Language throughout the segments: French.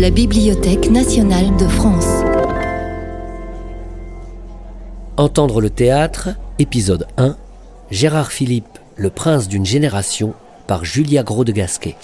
la Bibliothèque nationale de France. Entendre le théâtre, épisode 1, Gérard Philippe, le prince d'une génération, par Julia Gros de Gasquet.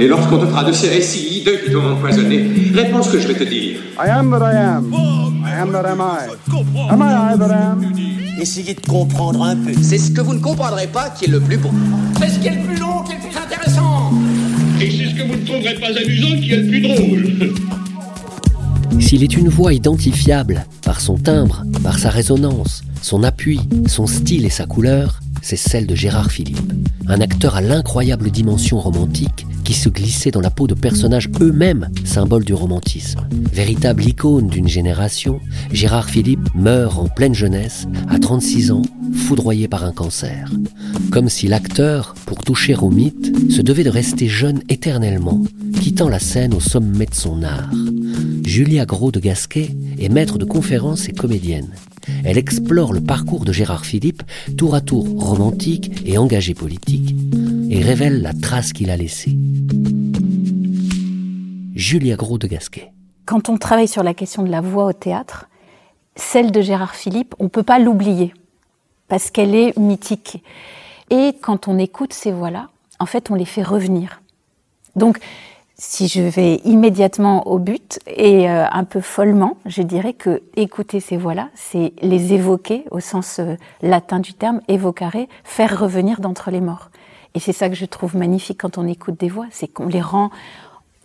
Et lorsqu'on te fera de ces récits hideux qui t'ont empoisonné, réponds ce que je vais te dire. I am that I am. I am that am I. Am I I that am? Essayez de comprendre un peu. C'est ce que vous ne comprendrez pas qui est le plus beau. C'est ce qui est le plus long qui est le plus intéressant. Et c'est ce que vous ne trouverez pas amusant qui est le plus drôle. S'il est une voix identifiable par son timbre, par sa résonance, son appui, son style et sa couleur, c'est celle de Gérard Philippe, un acteur à l'incroyable dimension romantique qui se glissait dans la peau de personnages eux-mêmes symboles du romantisme. Véritable icône d'une génération, Gérard Philippe meurt en pleine jeunesse, à 36 ans, foudroyé par un cancer. Comme si l'acteur, pour toucher au mythe, se devait de rester jeune éternellement, quittant la scène au sommet de son art. Julia Gros de Gasquet est maître de conférences et comédienne. Elle explore le parcours de Gérard Philippe, tour à tour romantique et engagé politique, et révèle la trace qu'il a laissée. Julia Gros de Gasquet. Quand on travaille sur la question de la voix au théâtre, celle de Gérard Philippe, on ne peut pas l'oublier, parce qu'elle est mythique. Et quand on écoute ces voix-là, en fait, on les fait revenir. Donc, si je vais immédiatement au but et euh, un peu follement, je dirais que écouter ces voix-là, c'est les évoquer au sens euh, latin du terme, évocare, faire revenir d'entre les morts. Et c'est ça que je trouve magnifique quand on écoute des voix, c'est qu'on les rend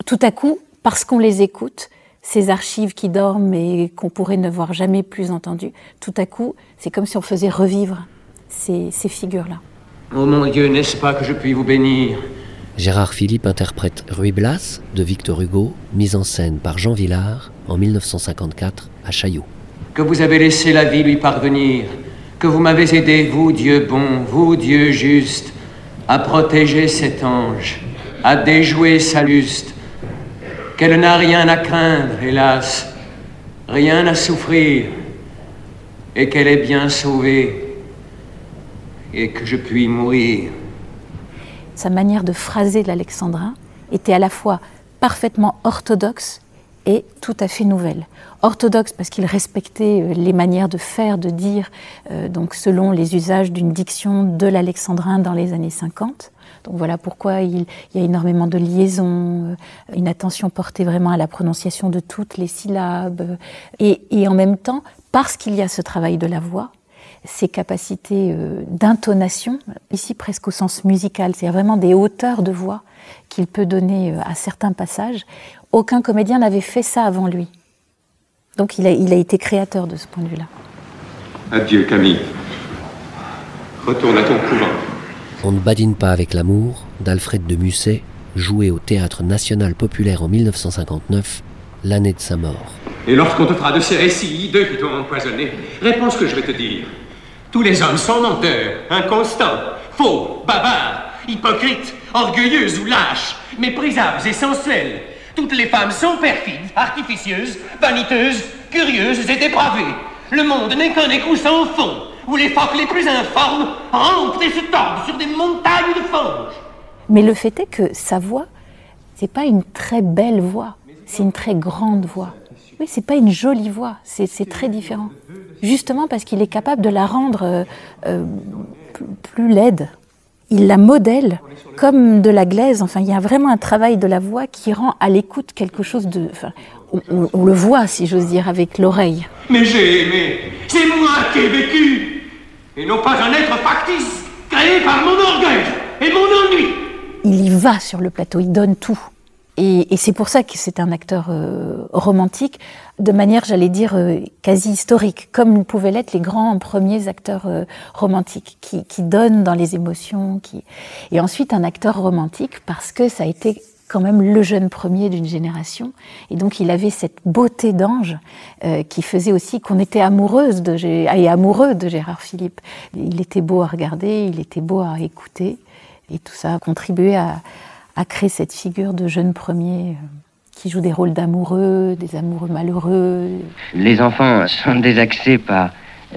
tout à coup, parce qu'on les écoute, ces archives qui dorment et qu'on pourrait ne voir jamais plus entendues, tout à coup, c'est comme si on faisait revivre ces, ces figures-là. Oh mon Dieu, n'est-ce pas que je puis vous bénir Gérard Philippe interprète Ruy Blas de Victor Hugo, mise en scène par Jean Villard en 1954 à Chaillot. Que vous avez laissé la vie lui parvenir, que vous m'avez aidé, vous Dieu bon, vous Dieu juste, à protéger cet ange, à déjouer sa luste, qu'elle n'a rien à craindre, hélas, rien à souffrir, et qu'elle est bien sauvée, et que je puis mourir. Sa manière de phraser l'alexandrin était à la fois parfaitement orthodoxe et tout à fait nouvelle. Orthodoxe parce qu'il respectait euh, les manières de faire, de dire, euh, donc selon les usages d'une diction de l'alexandrin dans les années 50. Donc voilà pourquoi il, y a énormément de liaisons, euh, une attention portée vraiment à la prononciation de toutes les syllabes. Et en même temps, parce qu'il y a ce travail de la voix, ses capacités euh, d'intonation, ici presque au sens musical, c'est vraiment des hauteurs de voix qu'il peut donner euh, à certains passages. Aucun comédien n'avait fait ça avant lui. Donc il a, il a été créateur de ce point de vue-là. Adieu Camille. Retourne à ton couvent. On ne badine pas avec l'amour d'Alfred de Musset, joué au Théâtre national populaire en 1959, l'année de sa mort. Et lorsqu'on te fera de ces récits hideux qui t'ont empoisonné, réponds ce que je vais te dire. Tous les hommes sont menteurs, inconstants, faux, bavards, hypocrites, orgueilleux ou lâches, méprisables et sensuels. Toutes les femmes sont perfides, artificieuses, vaniteuses, curieuses et dépravées. Le monde n'est qu'un écrou sans fond, où les phoques les plus informes rampent et se tordent sur des montagnes de fange. Mais le fait est que sa voix, c'est pas une très belle voix, c'est une très grande voix. Oui, c'est pas une jolie voix, c'est très différent. Justement parce qu'il est capable de la rendre euh, euh, plus, plus laide. Il la modèle comme de la glaise. Enfin, il y a vraiment un travail de la voix qui rend à l'écoute quelque chose de. Enfin, on, on- on le voit, si j'ose dire, avec l'oreille. Mais j'ai aimé. C'est moi qui ai vécu. Et non pas un être factice, créé par mon orgueil et mon ennui. il y va sur le plateau, il donne tout. Et, et c'est pour ça que c'est un acteur euh, romantique, de manière, j'allais dire, euh, quasi historique, comme pouvaient l'être les grands premiers acteurs euh, romantiques, qui, qui donnent dans les émotions. Qui... Et ensuite, un acteur romantique, parce que ça a été quand même le jeune premier d'une génération. Et donc, il avait cette beauté d'ange euh, qui faisait aussi qu'on était amoureuse de, et amoureux de Gérard Philippe. Il était beau à regarder, il était beau à écouter. Et tout ça a contribué à, à créer cette figure de jeune premier euh, qui joue des rôles d'amoureux, des amoureux malheureux. Les enfants sont désaxés par,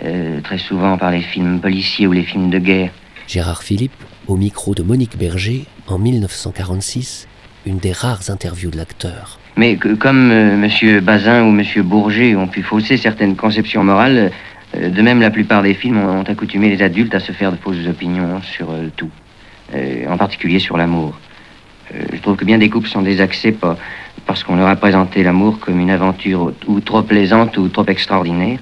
euh, très souvent par les films policiers ou les films de guerre. Gérard Philippe au micro de Monique Berger en 1946, une des rares interviews de l'acteur. Mais comme M. Bazin ou M. Bourget ont pu fausser certaines conceptions morales, euh, de même la plupart des films ont, accoutumé les adultes à se faire de fausses opinions sur euh, tout, euh, en particulier sur l'amour. Je trouve que bien des couples sont désaxés parce qu'on leur a présenté l'amour comme une aventure ou trop plaisante ou trop extraordinaire.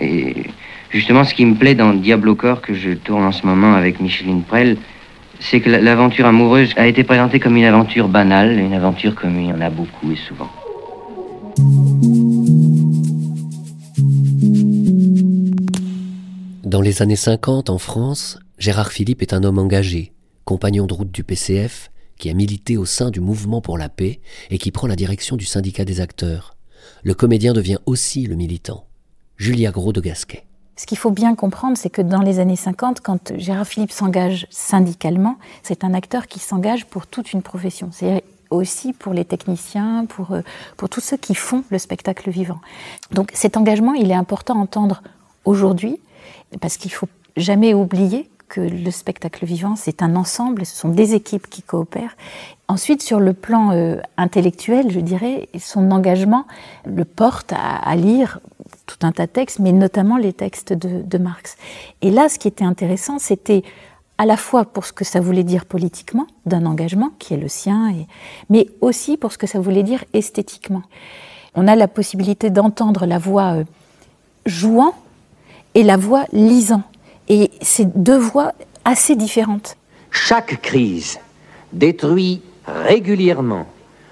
Et justement, ce qui me plaît dans Diablo Corps que je tourne en ce moment avec Micheline Prel, c'est que l'aventure amoureuse a été présentée comme une aventure banale, une aventure comme il y en a beaucoup et souvent. Dans les années 50, en France, Gérard Philippe est un homme engagé, compagnon de route du PCF, qui a milité au sein du mouvement pour la paix et qui prend la direction du syndicat des acteurs. Le comédien devient aussi le militant. Julia Gros de Gasquet. Ce qu'il faut bien comprendre, c'est que dans les années 50, quand Gérard Philippe s'engage syndicalement, c'est un acteur qui s'engage pour toute une profession. C'est aussi pour les techniciens, pour, euh, pour tous ceux qui font le spectacle vivant. Donc cet engagement, il est important à entendre aujourd'hui, parce qu'il faut jamais oublier que le spectacle vivant, c'est un ensemble, ce sont des équipes qui coopèrent. Ensuite, sur le plan euh, intellectuel, je dirais, son engagement le porte à lire tout un tas de textes, mais notamment les textes de, Marx. Et là, ce qui était intéressant, c'était à la fois pour ce que ça voulait dire politiquement, d'un engagement qui est le sien, mais aussi pour ce que ça voulait dire esthétiquement. On a la possibilité d'entendre la voix euh, jouant et la voix lisant. Et c'est deux voix assez différentes. Chaque crise détruit régulièrement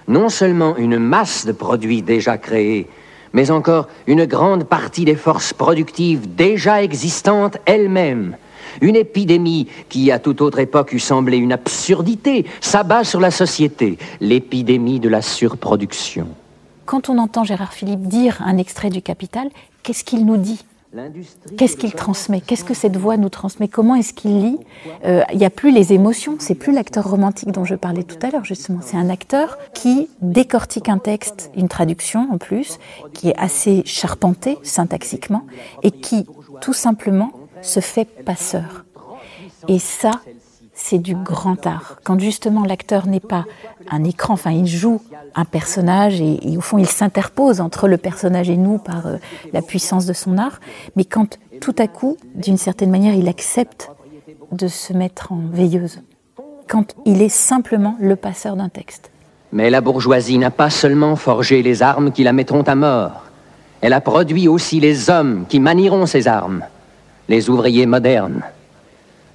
non seulement une masse de produits déjà créés, mais encore une grande partie des forces productives déjà existantes elles-mêmes. Une épidémie qui, à toute autre époque, eût semblé une absurdité, s'abat sur la société, l'épidémie de la surproduction. Quand on entend Gérard Philippe dire un extrait du Capital, qu'est-ce qu'il nous dit? Qu'est-ce qu'il transmet? Qu'est-ce que cette voix nous transmet? Comment est-ce qu'il lit? Euh, Il n'y a plus les émotions, c'est plus l'acteur romantique dont je parlais tout à l'heure, justement. C'est un acteur qui décortique un texte, une traduction en plus, qui est assez charpenté syntaxiquement, et qui, tout simplement, se fait passeur. Et ça, c'est du grand art. Quand justement l'acteur n'est pas un écran, enfin il joue un personnage et, au fond il s'interpose entre le personnage et nous par euh, la puissance de son art, mais quand tout à coup, d'une certaine manière, il accepte de se mettre en veilleuse, quand il est simplement le passeur d'un texte. Mais la bourgeoisie n'a pas seulement forgé les armes qui la mettront à mort, elle a produit aussi les hommes qui manieront ces armes, les ouvriers modernes,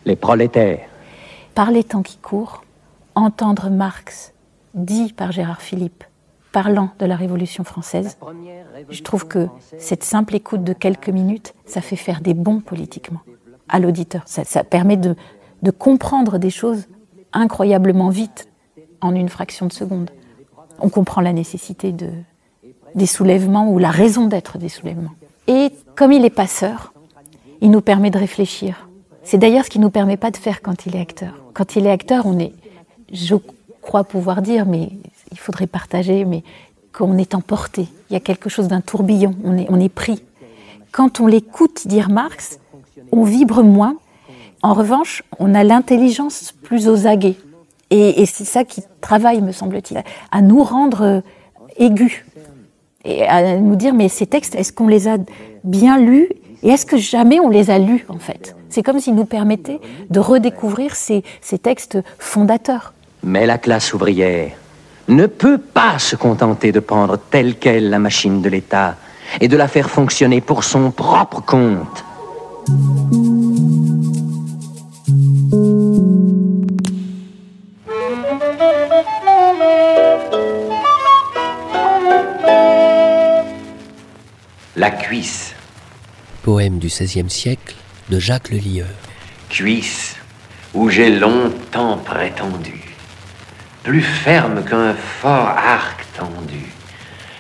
les prolétaires. Par les temps qui courent, entendre Marx dit par Gérard Philippe, parlant de la Révolution française, je trouve que cette simple écoute de quelques minutes, ça fait faire des bons politiquement à l'auditeur. Ça, permet de, comprendre des choses incroyablement vite en une fraction de seconde. On comprend la nécessité de, des soulèvements ou la raison d'être des soulèvements. Et comme il est passeur, il nous permet de réfléchir. C'est d'ailleurs ce qui ne nous permet pas de faire quand il est acteur. Quand il est acteur, on est, je crois pouvoir dire, mais il faudrait partager, mais qu'on est emporté. Il y a quelque chose d'un tourbillon, on est, on est pris. Quand on l'écoute dire Marx, on vibre moins. En revanche, on a l'intelligence plus aux aguets. Et, c'est ça qui travaille, me semble-t-il, à nous rendre euh, aigus. Et à nous dire, mais ces textes, est-ce qu'on les a bien lus Et est-ce que jamais on les a lus, en fait? C'est comme s'ils nous permettaient de redécouvrir ces, ces textes fondateurs. Mais la classe ouvrière ne peut pas se contenter de prendre telle qu'elle la machine de l'État et de la faire fonctionner pour son propre compte. La cuisse. Poème du XVIe siècle de Jacques Le Lieur. Cuisse où j'ai longtemps prétendu plus ferme qu'un fort arc tendu,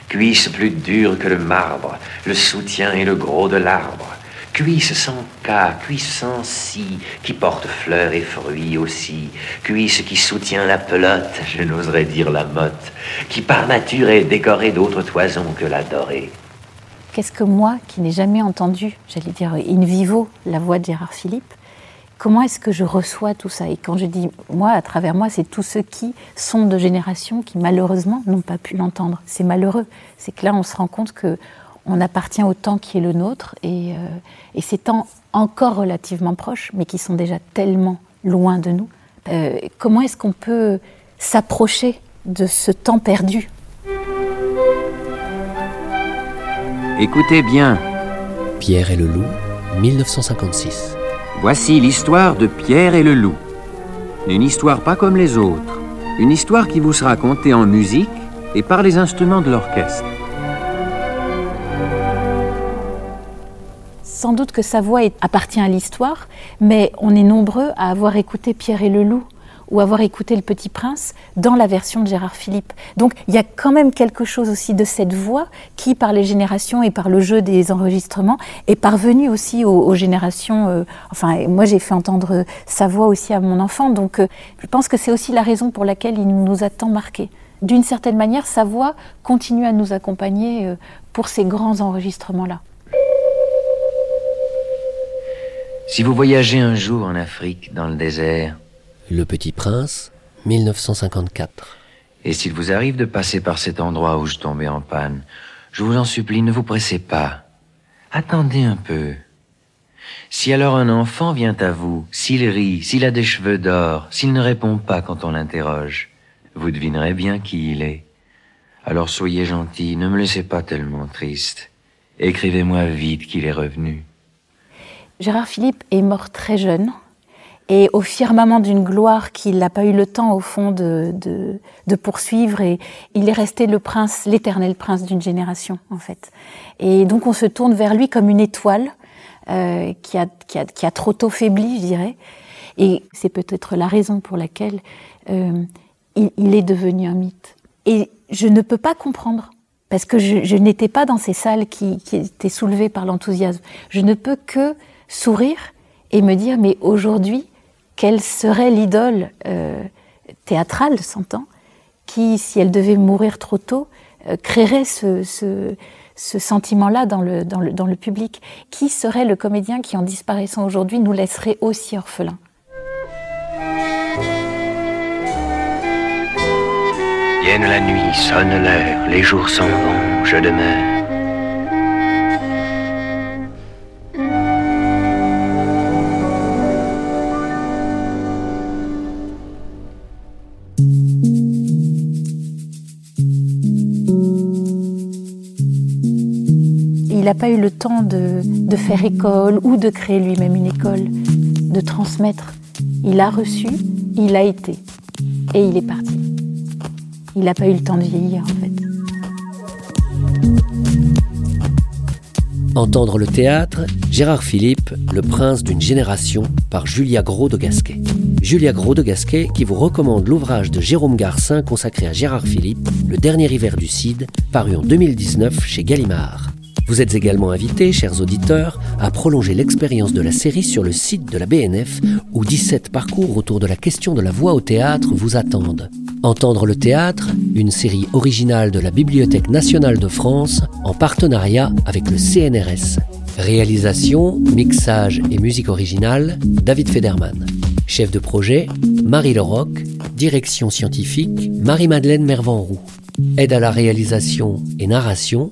cuisse plus dure que le marbre, le soutien et le gros de l'arbre, cuisse sans cas, cuisse sans scie, qui porte fleurs et fruits aussi, cuisse qui soutient la pelote, je n'oserais dire la motte, qui par nature est décorée d'autres toisons que la dorée. Qu'est-ce que moi, qui n'ai jamais entendu, j'allais dire in vivo, la voix de Gérard Philippe, comment est-ce que je reçois tout ça? Et quand je dis moi, à travers moi, c'est tous ceux qui sont de génération qui malheureusement n'ont pas pu l'entendre. C'est malheureux. C'est que là, on se rend compte que on appartient au temps qui est le nôtre et, euh, et ces temps encore relativement proches, mais qui sont déjà tellement loin de nous. Euh, comment est-ce qu'on peut s'approcher de ce temps perdu? Écoutez bien. Pierre et le loup, 1956. Voici l'histoire de Pierre et le loup. Une histoire pas comme les autres. Une histoire qui vous sera contée en musique et par les instruments de l'orchestre. Sans doute que sa voix appartient à l'histoire, mais on est nombreux à avoir écouté Pierre et le loup ou avoir écouté Le Petit Prince dans la version de Gérard Philippe. Donc il y a quand même quelque chose aussi de cette voix qui, par les générations et par le jeu des enregistrements, est parvenue aussi aux, générations. Euh, enfin, moi j'ai fait entendre sa voix aussi à mon enfant, donc euh, je pense que c'est aussi la raison pour laquelle il nous a tant marqués. D'une certaine manière, sa voix continue à nous accompagner euh, pour ces grands enregistrements-là. Si vous voyagez un jour en Afrique, dans le désert, le Petit Prince, 1954. Et s'il vous arrive de passer par cet endroit où je tombais en panne, je vous en supplie, ne vous pressez pas. Attendez un peu. Si alors un enfant vient à vous, s'il rit, s'il a des cheveux d'or, s'il ne répond pas quand on l'interroge, vous devinerez bien qui il est. Alors soyez gentil, ne me laissez pas tellement triste. Écrivez-moi vite qu'il est revenu. Gérard Philippe est mort très jeune, et au firmament d'une gloire qu'il n'a pas eu le temps, au fond, de, poursuivre. Et il est resté le prince, l'éternel prince d'une génération, en fait. Et donc on se tourne vers lui comme une étoile euh, qui, a, trop tôt faibli, je dirais. Et c'est peut-être la raison pour laquelle euh, il, est devenu un mythe. Et je ne peux pas comprendre, parce que je, n'étais pas dans ces salles qui étaient soulevées par l'enthousiasme. Je ne peux que sourire et me dire, mais aujourd'hui, quelle serait l'idole euh, théâtrale, s'entend, qui, si elle devait mourir trop tôt, euh, créerait ce, sentiment-là dans le, dans, le, dans le public Qui serait le comédien qui, en disparaissant aujourd'hui, nous laisserait aussi orphelins? Vienne la nuit, sonne l'heure, les jours s'en vont, je demeure. N'a pas eu le temps de, faire école ou de créer lui-même une école, de transmettre. Il a reçu, il a été, et il est parti. Il n'a pas eu le temps de vieillir, en fait. Entendre le théâtre, Gérard Philippe, le prince d'une génération, par Julia Gros de Gasquet. Julia Gros de Gasquet qui vous recommande l'ouvrage de Jérôme Garcin consacré à Gérard Philippe, Le dernier hiver du Cid, paru en 2019 chez Gallimard. Vous êtes également invités, chers auditeurs, à prolonger l'expérience de la série sur le site de la BNF, où 17 parcours autour de la question de la voix au théâtre vous attendent. Entendre le théâtre, une série originale de la Bibliothèque nationale de France, en partenariat avec le CNRS. Réalisation, mixage et musique originale, David Federman. Chef de projet, Marie Leroc. Direction scientifique, Marie-Madeleine Mervanroux. Aide à la réalisation et narration,